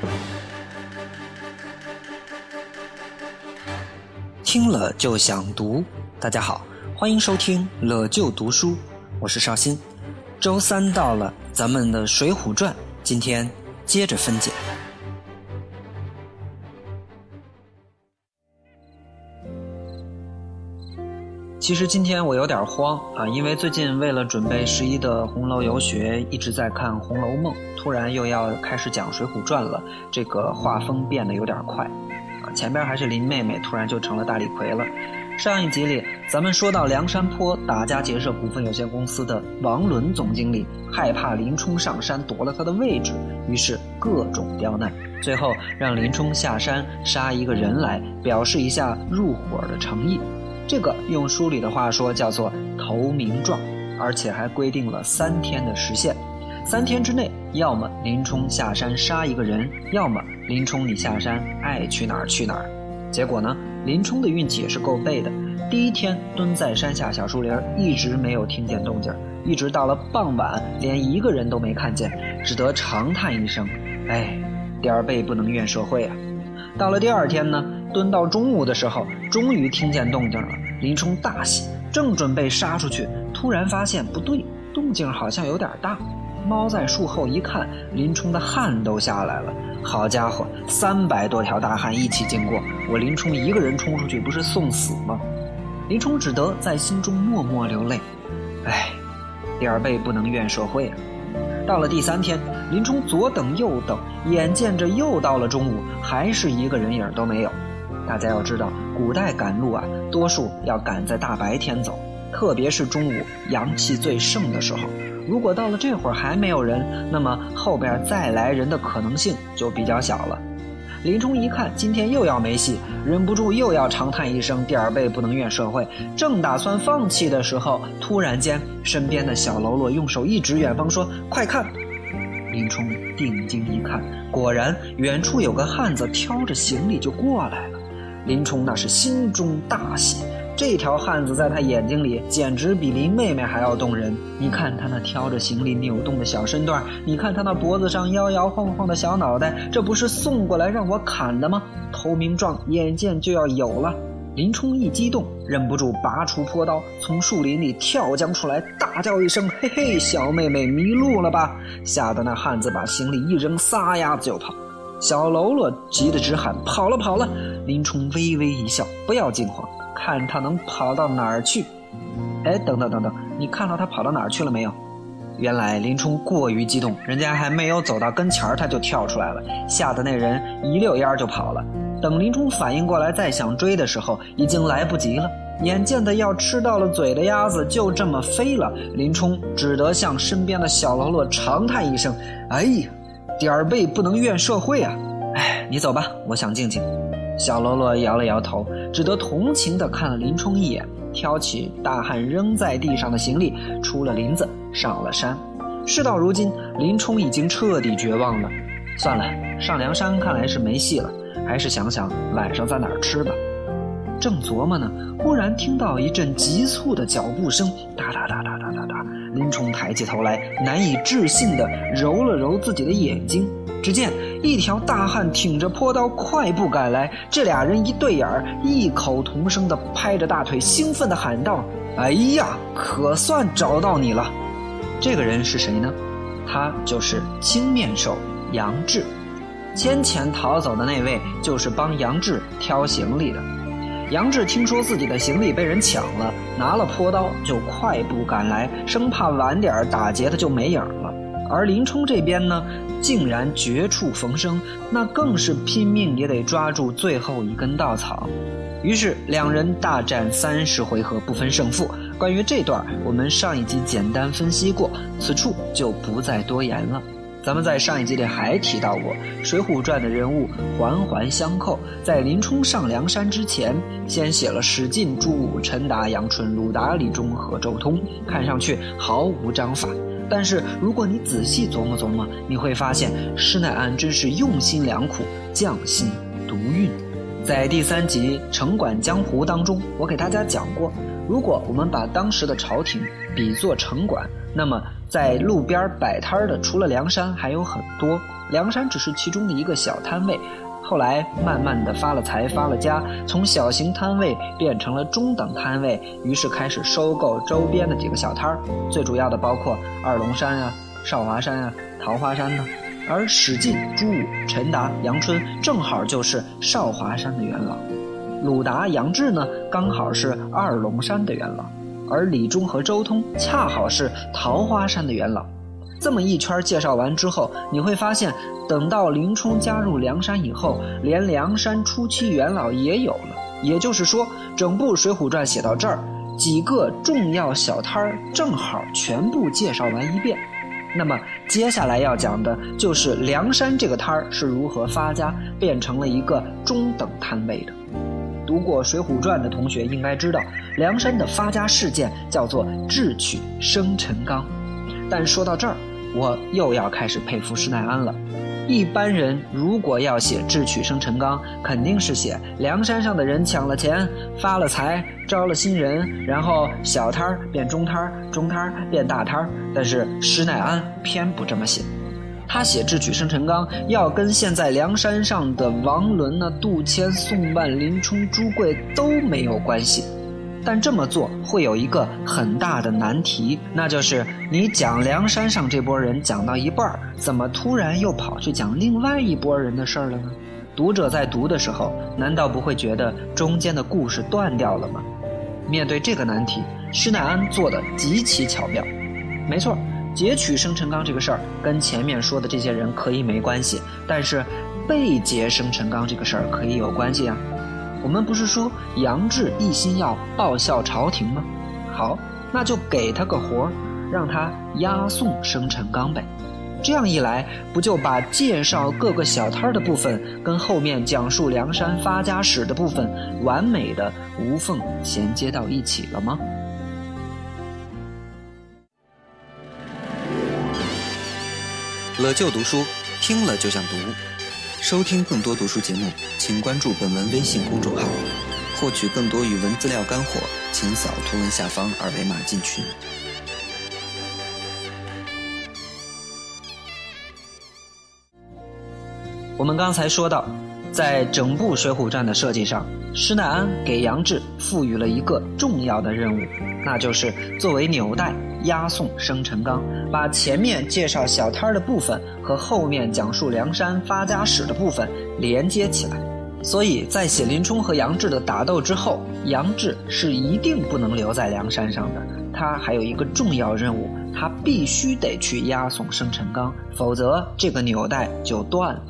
听了就想读，大家好，欢迎收听了就读书，我是绍兴。周三到了，咱们的《水浒传》今天接着分解。其实今天我有点慌啊，因为最近为了准备十一的红楼游学，一直在看《红楼梦》，突然又要开始讲《水浒传》了，这个画风变得有点快啊。前边还是林妹妹，突然就成了大李逵了。上一集里，咱们说到梁山坡打家劫舍股份有限公司的王伦总经理害怕林冲上山夺了他的位置，于是各种刁难，最后让林冲下山杀一个人来表示一下入伙的诚意。这个用书里的话说叫做投名状，而且还规定了三天的时限，三天之内，要么林冲下山杀一个人，要么林冲你下山爱去哪儿去哪儿。结果呢？林冲的运气也是够背的。第一天蹲在山下小树林，一直没有听见动静，一直到了傍晚，连一个人都没看见，只得长叹一声：“哎，点儿背不能怨社会啊！”到了第二天呢，蹲到中午的时候，终于听见动静了。林冲大喜，正准备杀出去，突然发现不对，动静好像有点大。猫在树后一看，林冲的汗都下来了。好家伙，三百多条大汉一起经过，我林冲一个人冲出去，不是送死吗？林冲只得在心中默默流泪。唉，点儿背不能怨社会啊！到了第三天，林冲左等右等，眼见着又到了中午，还是一个人影都没有。大家要知道，古代赶路啊，多数要赶在大白天走，特别是中午阳气最盛的时候。如果到了这会儿还没有人，那么后边再来人的可能性就比较小了。林冲一看今天又要没戏，忍不住又要长叹一声：“点儿背不能怨社会。”正打算放弃的时候，突然间身边的小喽啰用手一指远方，说：“快看！”林冲定睛一看，果然远处有个汉子挑着行李就过来了。林冲那是心中大喜。这条汉子在他眼睛里简直比林妹妹还要动人。你看他那挑着行李扭动的小身段，你看他那脖子上摇摇晃晃的小脑袋，这不是送过来让我砍的吗？投名状眼见就要有了，林冲一激动，忍不住拔出朴刀，从树林里跳将出来，大叫一声：“嘿嘿，小妹妹迷路了吧？”吓得那汉子把行李一扔，撒丫子就跑。小喽啰急得直喊：“跑了，跑了！”林冲微微一笑：“不要惊慌。”看他能跑到哪儿去？哎，等等等等，你看到他跑到哪儿去了没有？原来林冲过于激动，人家还没有走到跟前儿，他就跳出来了，吓得那人一溜烟就跑了。等林冲反应过来，再想追的时候，已经来不及了。眼见的要吃到了嘴的鸭子就这么飞了，林冲只得向身边的小喽啰长叹一声：“哎呀，点儿背不能怨社会啊！哎，你走吧，我想静静。”小喽啰摇了摇头，只得同情地看了林冲一眼，挑起大汉扔在地上的行李，出了林子，上了山。事到如今，林冲已经彻底绝望了。算了，上梁山看来是没戏了，还是想想晚上在哪儿吃吧。正琢磨呢，忽然听到一阵急促的脚步声，哒哒哒哒哒哒哒。林冲抬起头来，难以置信地揉了揉自己的眼睛。只见一条大汉挺着坡刀快步赶来，这俩人一对眼儿，异口同声地拍着大腿，兴奋地喊道：“哎呀，可算找到你了！”这个人是谁呢？他就是青面兽杨志。先前逃走的那位就是帮杨志挑行李的。杨志听说自己的行李被人抢了，拿了坡刀就快步赶来，生怕晚点打劫他就没影了。而林冲这边呢，竟然绝处逢生，那更是拼命也得抓住最后一根稻草。于是两人大战三十回合不分胜负。关于这段，我们上一集简单分析过，此处就不再多言了。咱们在上一集里还提到过，《水浒传》的人物环环相扣，在林冲上梁山之前，先写了史进、朱武、陈达、杨春、鲁达、李忠和周通，看上去毫无章法。但是如果你仔细琢磨琢磨，你会发现施耐庵真是用心良苦，匠心独运。在第三集《城管江湖》当中，我给大家讲过，如果我们把当时的朝廷比作城管，那么在路边摆摊的除了梁山还有很多，梁山只是其中的一个小摊位。后来慢慢的发了财发了家，从小型摊位变成了中等摊位，于是开始收购周边的几个小摊儿，最主要的包括二龙山啊、少华山啊、桃花山呢。而史进、朱武、陈达、杨春正好就是少华山的元老，鲁达、杨志呢刚好是二龙山的元老，而李忠和周通恰好是桃花山的元老。这么一圈介绍完之后，你会发现，等到林冲加入梁山以后，连梁山初期元老也有了。也就是说，整部《水浒传》写到这儿，几个重要小摊儿正好全部介绍完一遍。那么接下来要讲的就是梁山这个摊儿是如何发家变成了一个中等摊位的。读过《水浒传》的同学应该知道，梁山的发家事件叫做智取生辰纲。但说到这儿，我又要开始佩服施耐庵了。一般人如果要写智取生辰纲，肯定是写梁山上的人抢了钱、发了财、招了新人，然后小摊儿变中摊儿，中摊儿变大摊儿。但是施耐庵偏不这么写，他写智取生辰纲要跟现在梁山上的王伦、呢、杜迁、宋万、林冲、朱贵都没有关系。但这么做会有一个很大的难题，那就是你讲梁山上这波人讲到一半儿怎么突然又跑去讲另外一拨人的事儿了呢？读者在读的时候，难道不会觉得中间的故事断掉了吗？面对这个难题，施耐庵做的极其巧妙。没错，截取生辰纲这个事儿跟前面说的这些人可以没关系，但是被劫生辰纲这个事儿可以有关系啊。我们不是说杨志一心要报效朝廷吗？好，那就给他个活儿，让他押送生辰纲呗。这样一来，不就把介绍各个小摊儿的部分跟后面讲述梁山发家史的部分完美的无缝衔接到一起了吗？了就读书，听了就想读。收听更多读书节目，请关注本文微信公众号。获取更多语文资料干货，请扫图文下方二维码进群。我们刚才说到，在整部《水浒传》的设计上，施耐庵给杨志赋予了一个重要的任务，那就是作为纽带。押送生辰纲，把前面介绍小摊儿的部分和后面讲述梁山发家史的部分连接起来。所以在写林冲和杨志的打斗之后，杨志是一定不能留在梁山上的。他还有一个重要任务，他必须得去押送生辰纲，否则这个纽带就断了。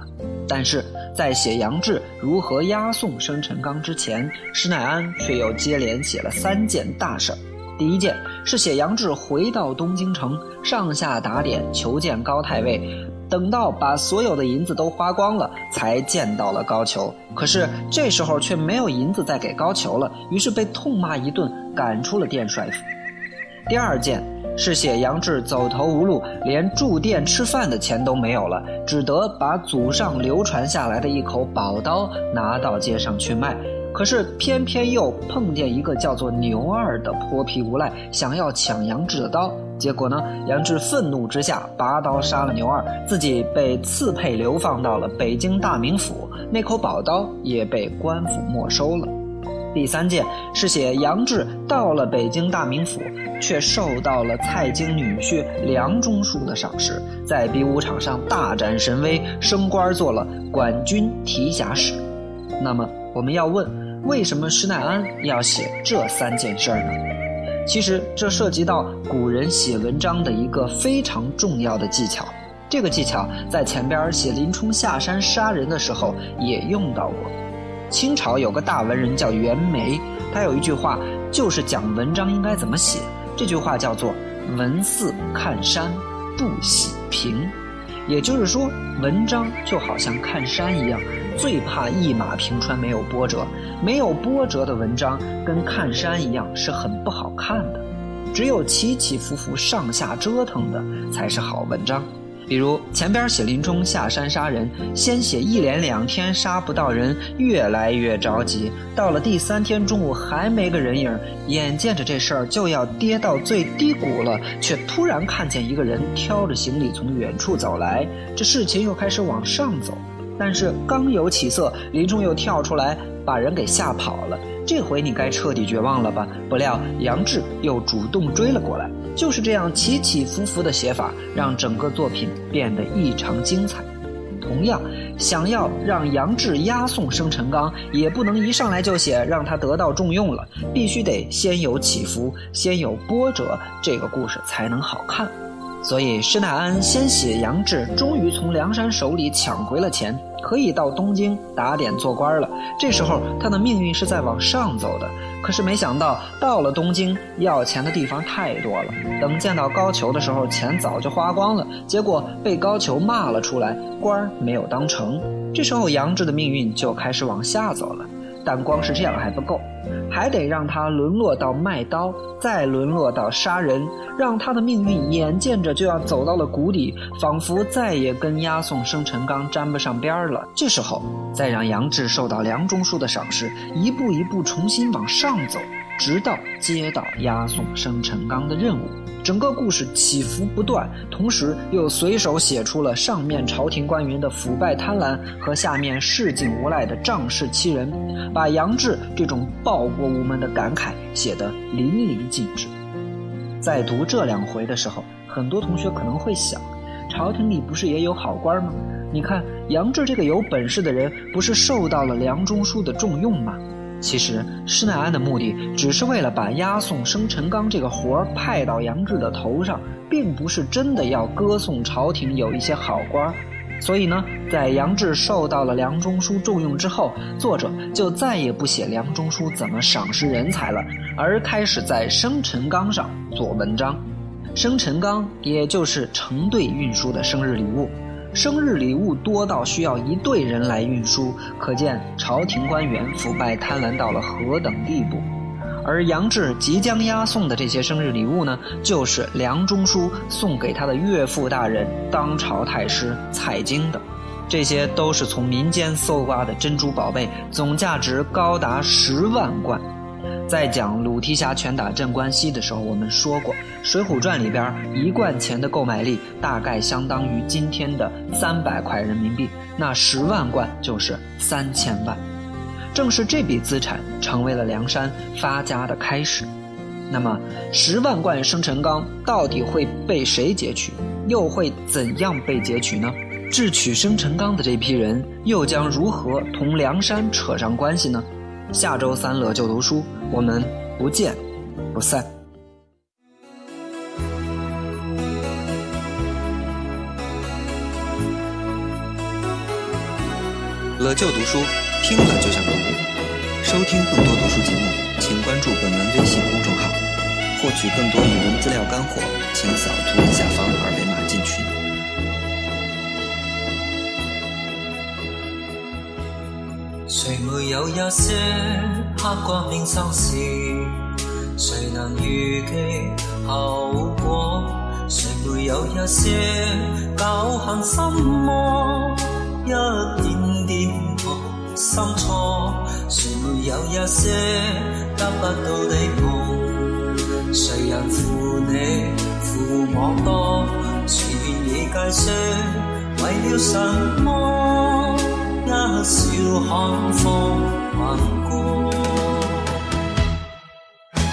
但是在写杨志如何押送生辰纲之前，施耐庵却又接连写了三件大事儿。第一件是写杨志回到东京城，上下打点求见高太尉，等到把所有的银子都花光了，才见到了高俅。可是这时候却没有银子再给高俅了，于是被痛骂一顿，赶出了殿帅府。第二件是写杨志走投无路，连住店吃饭的钱都没有了，只得把祖上流传下来的一口宝刀拿到街上去卖。可是偏偏又碰见一个叫做牛二的泼皮无赖，想要抢杨志的刀。结果呢，杨志愤怒之下拔刀杀了牛二，自己被刺配流放到了北京大名府，那口宝刀也被官府没收了。第三件是写杨志到了北京大名府，却受到了蔡京女婿梁中书的赏识，在比武场上大展神威，升官做了管军提辖使。那么我们要问。为什么施耐庵要写这三件事儿呢？其实这涉及到古人写文章的一个非常重要的技巧。这个技巧在前边写林冲下山杀人的时候也用到过。清朝有个大文人叫袁枚，他有一句话就是讲文章应该怎么写。这句话叫做“文似看山，不喜平”。也就是说，文章就好像看山一样。最怕一马平川没有波折，没有波折的文章跟看山一样是很不好看的，只有起起伏伏上下折腾的才是好文章。比如前边写林冲下山杀人，先写一连两天杀不到人，越来越着急。到了第三天中午还没个人影，眼见着这事儿就要跌到最低谷了，却突然看见一个人挑着行李从远处走来，这事情又开始往上走。但是刚有起色，林冲又跳出来把人给吓跑了。这回你该彻底绝望了吧？不料杨志又主动追了过来。就是这样起起伏伏的写法，让整个作品变得异常精彩。同样，想要让杨志押送生辰纲，也不能一上来就写让他得到重用了，必须得先有起伏，先有波折，这个故事才能好看。所以施耐庵先写杨志终于从梁山手里抢回了钱，可以到东京打点做官了。这时候他的命运是在往上走的。可是没想到到了东京，要钱的地方太多了。等见到高俅的时候，钱早就花光了。结果被高俅骂了出来，官儿没有当成。这时候杨志的命运就开始往下走了。但光是这样还不够，还得让他沦落到卖刀，再沦落到杀人，让他的命运眼见着就要走到了谷底，仿佛再也跟押送生辰纲沾不上边儿了。这时候，再让杨志受到梁中书的赏识，一步一步重新往上走，直到接到押送生辰纲的任务。整个故事起伏不断，同时又随手写出了上面朝廷官员的腐败贪婪和下面市井无赖的仗势欺人，把杨志这种报国无门的感慨写得淋漓尽致。在读这两回的时候，很多同学可能会想：朝廷里不是也有好官吗？你看杨志这个有本事的人，不是受到了梁中书的重用吗？其实施耐庵的目的只是为了把押送生辰纲这个活儿派到杨志的头上，并不是真的要歌颂朝廷有一些好官儿。所以呢，在杨志受到了梁中书重用之后，作者就再也不写梁中书怎么赏识人才了，而开始在生辰纲上做文章。生辰纲也就是成对运输的生日礼物。生日礼物多到需要一队人来运输，可见朝廷官员腐败贪婪到了何等地步。而杨志即将押送的这些生日礼物呢，就是梁中书送给他的岳父大人当朝太师蔡京的。这些都是从民间搜刮的珍珠宝贝，总价值高达十万贯。在讲鲁提辖拳打镇关西的时候，我们说过，《水浒传》里边一贯钱的购买力大概相当于今天的三百块人民币，那十万贯就是三千万。正是这笔资产成为了梁山发家的开始。那么，十万贯生辰纲到底会被谁劫取？又会怎样被劫取呢？智取生辰纲的这批人又将如何同梁山扯上关系呢？下周三乐就读书，我们不见不散。乐就读书，听了就想读。收听更多读书节目，请关注本文微信公众号。获取更多语文资料干货，请扫图文下方二维码谁没有一些刻骨铭心事？谁能预计后果？谁没有一些侥幸心魔？一点点痛心错？谁没有一些得不到的梦？谁人负你负我多？全已计算，为了什么？一笑看风云过，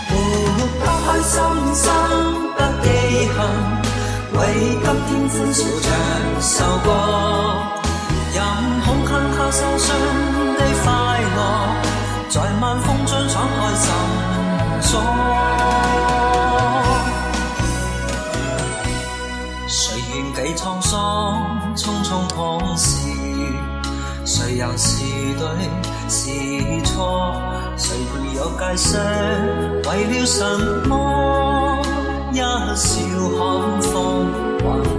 不开心心不记恨，为今天欢笑唱首歌，任恐刻刻受伤谁又是对是错？谁没有界线？为了什么？一笑看风云。